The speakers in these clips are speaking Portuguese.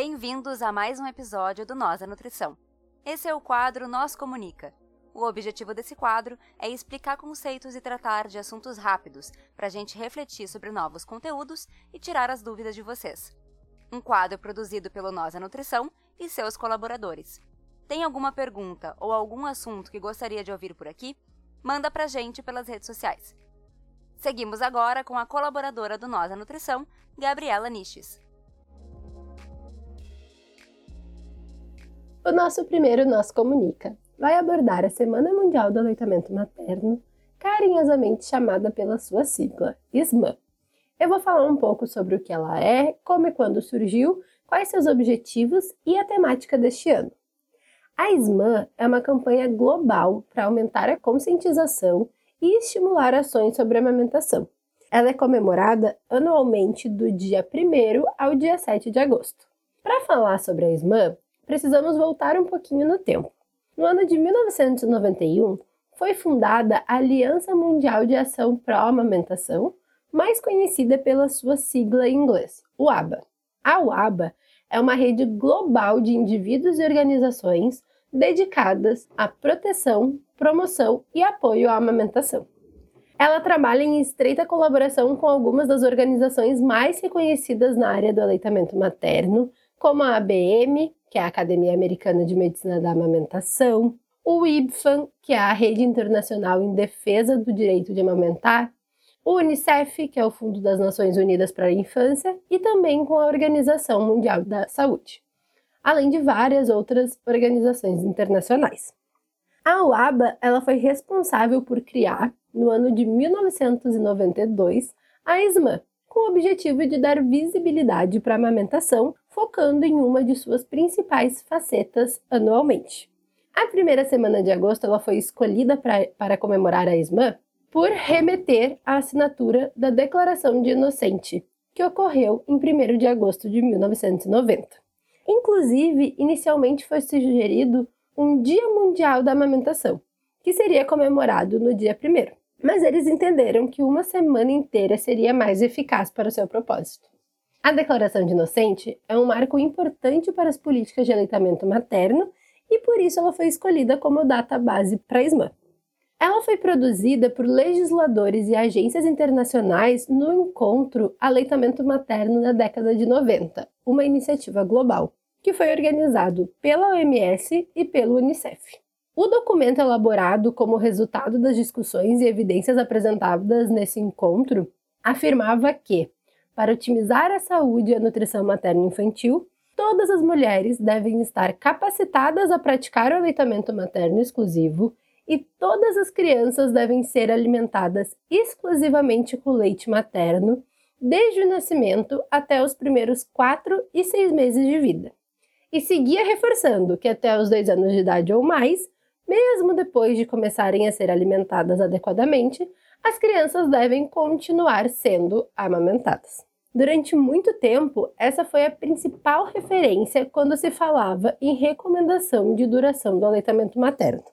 Bem-vindos a mais um episódio do Nós da Nutrição. Esse é o quadro Nós Comunica. O objetivo desse quadro é explicar conceitos e tratar de assuntos rápidos, para a gente refletir sobre novos conteúdos e tirar as dúvidas de vocês. Um quadro produzido pelo Nós da Nutrição e seus colaboradores. Tem alguma pergunta ou algum assunto que gostaria de ouvir por aqui? Manda pra gente pelas redes sociais. Seguimos agora com a colaboradora do Nós da Nutrição, Gabriela Niches. O nosso primeiro Nós Comunica vai abordar a Semana Mundial do Aleitamento Materno, carinhosamente chamada pela sua sigla, SMAN. Eu vou falar um pouco sobre o que ela é, como e quando surgiu, quais seus objetivos e a temática deste ano. A SMAN é uma campanha global para aumentar a conscientização e estimular ações sobre a amamentação. Ela é comemorada anualmente do dia 1 ao dia 7 de agosto. Para falar sobre a SMAN, precisamos voltar um pouquinho no tempo. No ano de 1991, foi fundada a Aliança Mundial de Ação Pró-Amamentação, mais conhecida pela sua sigla em inglês, UABA. A UABA é uma rede global de indivíduos e organizações dedicadas à proteção, promoção e apoio à amamentação. Ela trabalha em estreita colaboração com algumas das organizações mais reconhecidas na área do aleitamento materno, como a ABM, que é a Academia Americana de Medicina da Amamentação, o IBFAM, que é a Rede Internacional em Defesa do Direito de Amamentar, o Unicef, que é o Fundo das Nações Unidas para a Infância, e também com a Organização Mundial da Saúde, além de várias outras organizações internacionais. A UABA ela foi responsável por criar, no ano de 1992, a ESMA, com o objetivo de dar visibilidade para a amamentação, focando em uma de suas principais facetas anualmente. A primeira semana de agosto ela foi escolhida pra, para comemorar a ESMA por remeter à assinatura da Declaração de Inocente, que ocorreu em 1 de agosto de 1990. Inclusive, inicialmente foi sugerido um Dia Mundial da Amamentação, que seria comemorado no dia 1. Mas eles entenderam que uma semana inteira seria mais eficaz para o seu propósito. A Declaração de Inocente é um marco importante para as políticas de aleitamento materno e por isso ela foi escolhida como data base para a SMAN. Ela foi produzida por legisladores e agências internacionais no encontro Aleitamento Materno na década de 90, uma iniciativa global que foi organizado pela OMS e pelo Unicef. O documento elaborado como resultado das discussões e evidências apresentadas nesse encontro afirmava que, para otimizar a saúde e a nutrição materno-infantil, todas as mulheres devem estar capacitadas a praticar o aleitamento materno exclusivo e todas as crianças devem ser alimentadas exclusivamente com leite materno, desde o nascimento até os primeiros 4 e 6 meses de vida e seguia reforçando que até os dois anos de idade ou mais, mesmo depois de começarem a ser alimentadas adequadamente, as crianças devem continuar sendo amamentadas. Durante muito tempo, essa foi a principal referência quando se falava em recomendação de duração do aleitamento materno.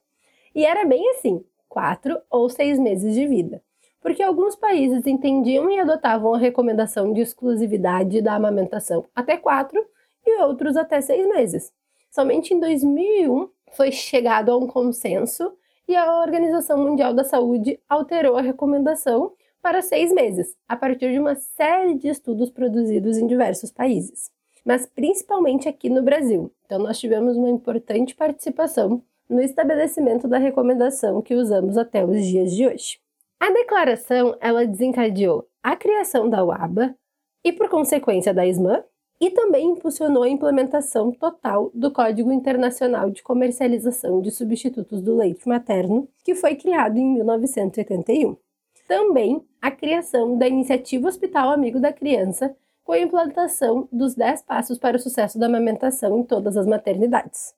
E era bem assim, quatro ou seis meses de vida, porque alguns países entendiam e adotavam a recomendação de exclusividade da amamentação até quatro e outros até seis meses. Somente em 2001 foi chegado a um consenso e a Organização Mundial da Saúde alterou a recomendação para seis meses, a partir de uma série de estudos produzidos em diversos países, mas principalmente aqui no Brasil. Então, nós tivemos uma importante participação no estabelecimento da recomendação que usamos até os dias de hoje. A declaração ela desencadeou a criação da UABA e, por consequência, da SMAN, e também impulsionou a implementação total do Código Internacional de Comercialização de Substitutos do Leite Materno, que foi criado em 1981. Também a criação da Iniciativa Hospital Amigo da Criança, com a implantação dos 10 passos para o sucesso da amamentação em todas as maternidades.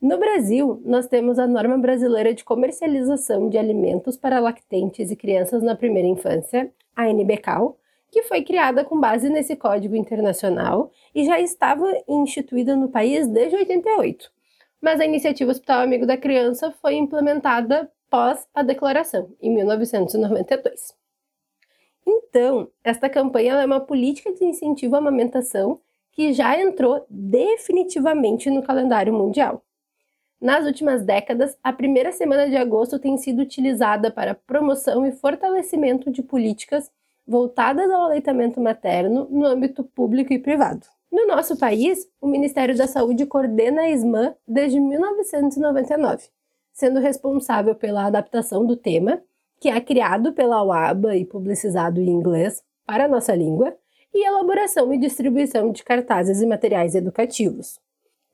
No Brasil, nós temos a Norma Brasileira de Comercialização de Alimentos para Lactentes e Crianças na Primeira Infância, a NBCAL, que foi criada com base nesse código internacional e já estava instituída no país desde 88. Mas a iniciativa Hospital Amigo da Criança foi implementada pós a declaração, em 1992. Então, esta campanha é uma política de incentivo à amamentação que já entrou definitivamente no calendário mundial. Nas últimas décadas, a primeira semana de agosto tem sido utilizada para promoção e fortalecimento de políticas voltadas ao aleitamento materno no âmbito público e privado. No nosso país, o Ministério da Saúde coordena a SMAN desde 1999, sendo responsável pela adaptação do tema, que é criado pela UABA e publicizado em inglês para a nossa língua, e elaboração e distribuição de cartazes e materiais educativos.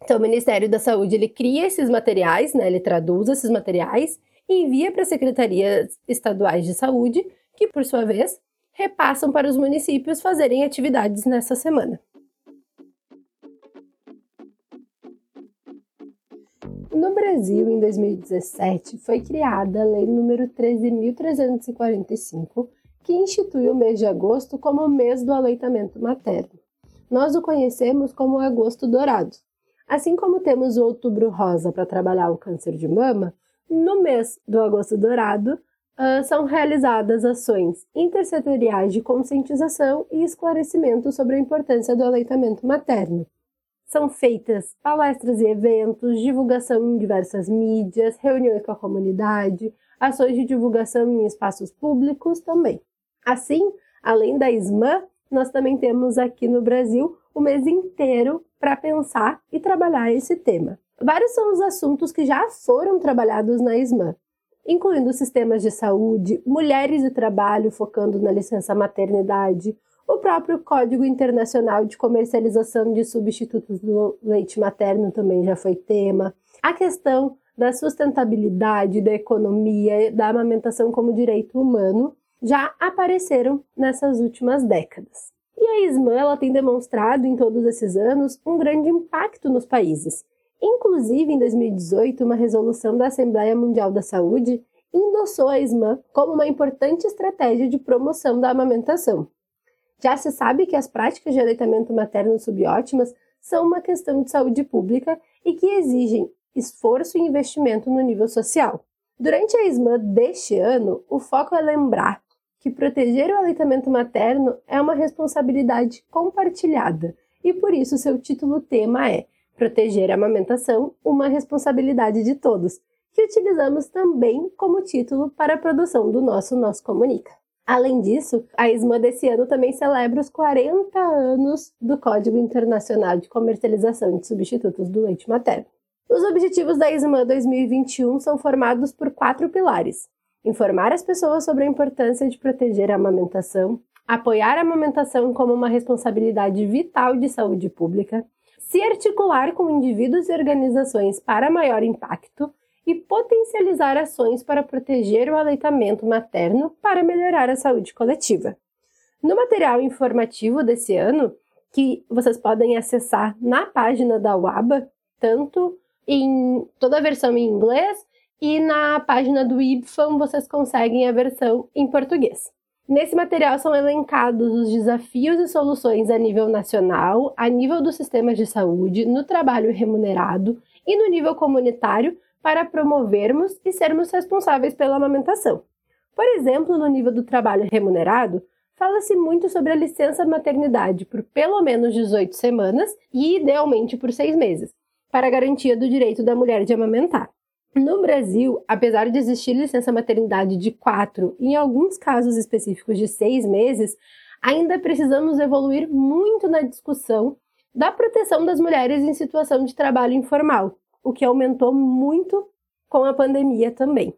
Então, o Ministério da Saúde ele cria esses materiais, né, ele traduz esses materiais e envia para as secretarias estaduais de saúde, que, por sua vez, repassam para os municípios fazerem atividades nessa semana. No Brasil, em 2017, foi criada a Lei nº 13.345, que institui o mês de agosto como o mês do aleitamento materno. Nós o conhecemos como agosto dourado. Assim como temos o outubro rosa para trabalhar o câncer de mama, no mês do agosto dourado uh, são realizadas ações intersetoriais de conscientização e esclarecimento sobre a importância do aleitamento materno. São feitas palestras e eventos, divulgação em diversas mídias, reuniões com a comunidade, ações de divulgação em espaços públicos também. Assim, além da SMAN, nós também temos aqui no Brasil o mês inteiro para pensar e trabalhar esse tema. Vários são os assuntos que já foram trabalhados na SMAN, incluindo sistemas de saúde, mulheres e trabalho focando na licença maternidade, o próprio Código Internacional de Comercialização de Substitutos do Leite Materno também já foi tema, a questão da sustentabilidade, da economia, da amamentação como direito humano já apareceram nessas últimas décadas. E a ISMAN ela tem demonstrado em todos esses anos um grande impacto nos países, Inclusive, em 2018, uma resolução da Assembleia Mundial da Saúde endossou a ISMAN como uma importante estratégia de promoção da amamentação. Já se sabe que as práticas de aleitamento materno subótimas são uma questão de saúde pública e que exigem esforço e investimento no nível social. Durante a ISMAN deste ano, o foco é lembrar que proteger o aleitamento materno é uma responsabilidade compartilhada e por isso seu título tema é Proteger a amamentação, uma responsabilidade de todos, que utilizamos também como título para a produção do nosso Nosso Comunica. Além disso, a ISMA desse ano também celebra os 40 anos do Código Internacional de Comercialização de Substitutos do Leite Materno. Os objetivos da ISMA 2021 são formados por quatro pilares: informar as pessoas sobre a importância de proteger a amamentação, apoiar a amamentação como uma responsabilidade vital de saúde pública, se articular com indivíduos e organizações para maior impacto e potencializar ações para proteger o aleitamento materno para melhorar a saúde coletiva. No material informativo desse ano, que vocês podem acessar na página da UABA, tanto em toda a versão em inglês e na página do IBFAM vocês conseguem a versão em português. Nesse material são elencados os desafios e soluções a nível nacional, a nível dos sistemas de saúde, no trabalho remunerado e no nível comunitário para promovermos e sermos responsáveis pela amamentação. Por exemplo, no nível do trabalho remunerado, fala-se muito sobre a licença maternidade por pelo menos 18 semanas e, idealmente, por seis meses, para garantia do direito da mulher de amamentar. No Brasil, apesar de existir licença maternidade de quatro, em alguns casos específicos de seis meses, ainda precisamos evoluir muito na discussão da proteção das mulheres em situação de trabalho informal, o que aumentou muito com a pandemia também.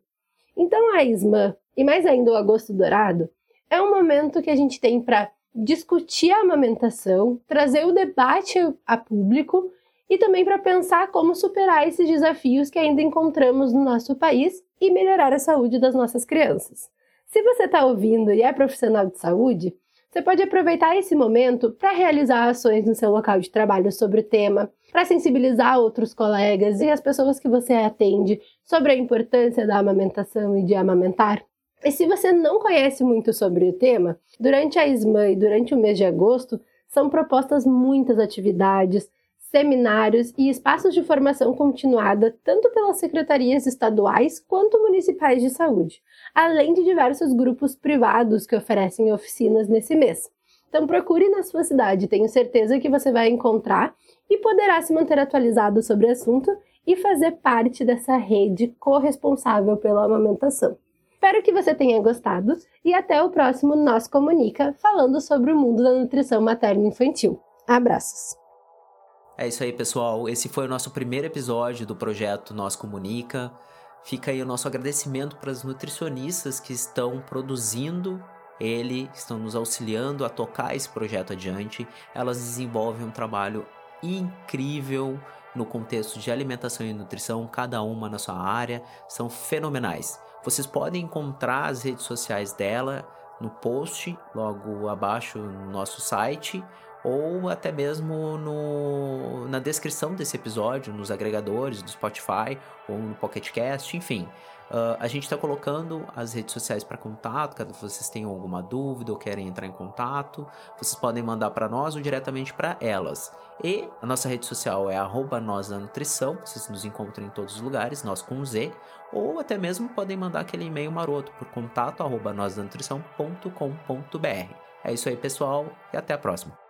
Então, a ISMA, e mais ainda o Agosto Dourado, é um momento que a gente tem para discutir a amamentação, trazer o debate a público e também para pensar como superar esses desafios que ainda encontramos no nosso país e melhorar a saúde das nossas crianças. Se você está ouvindo e é profissional de saúde, você pode aproveitar esse momento para realizar ações no seu local de trabalho sobre o tema, para sensibilizar outros colegas e as pessoas que você atende sobre a importância da amamentação e de amamentar. E se você não conhece muito sobre o tema, durante a SMAN e durante o mês de agosto são propostas muitas atividades, seminários e espaços de formação continuada tanto pelas secretarias estaduais quanto municipais de saúde, além de diversos grupos privados que oferecem oficinas nesse mês. Então procure na sua cidade, tenho certeza que você vai encontrar e poderá se manter atualizado sobre o assunto e fazer parte dessa rede corresponsável pela amamentação. Espero que você tenha gostado e até o próximo Nós Comunica, falando sobre o mundo da nutrição materna infantil. Abraços! É isso aí, pessoal. Esse foi o nosso primeiro episódio do projeto Nós Comunica. Fica aí o nosso agradecimento para as nutricionistas que estão produzindo ele, estão nos auxiliando a tocar esse projeto adiante. Elas desenvolvem um trabalho incrível no contexto de alimentação e nutrição, cada uma na sua área, são fenomenais. Vocês podem encontrar as redes sociais dela no post logo abaixo no nosso site ou até mesmo no, na descrição desse episódio, nos agregadores do Spotify ou no Pocket Cast, enfim. Uh, a gente está colocando as redes sociais para contato, caso vocês tenham alguma dúvida ou querem entrar em contato, vocês podem mandar para nós ou diretamente para elas. E a nossa rede social é arroba nós da nutrição, vocês nos encontram em todos os lugares, nós com Z, ou até mesmo podem mandar aquele e-mail maroto por contato arroba. É isso aí, pessoal, e até a próxima.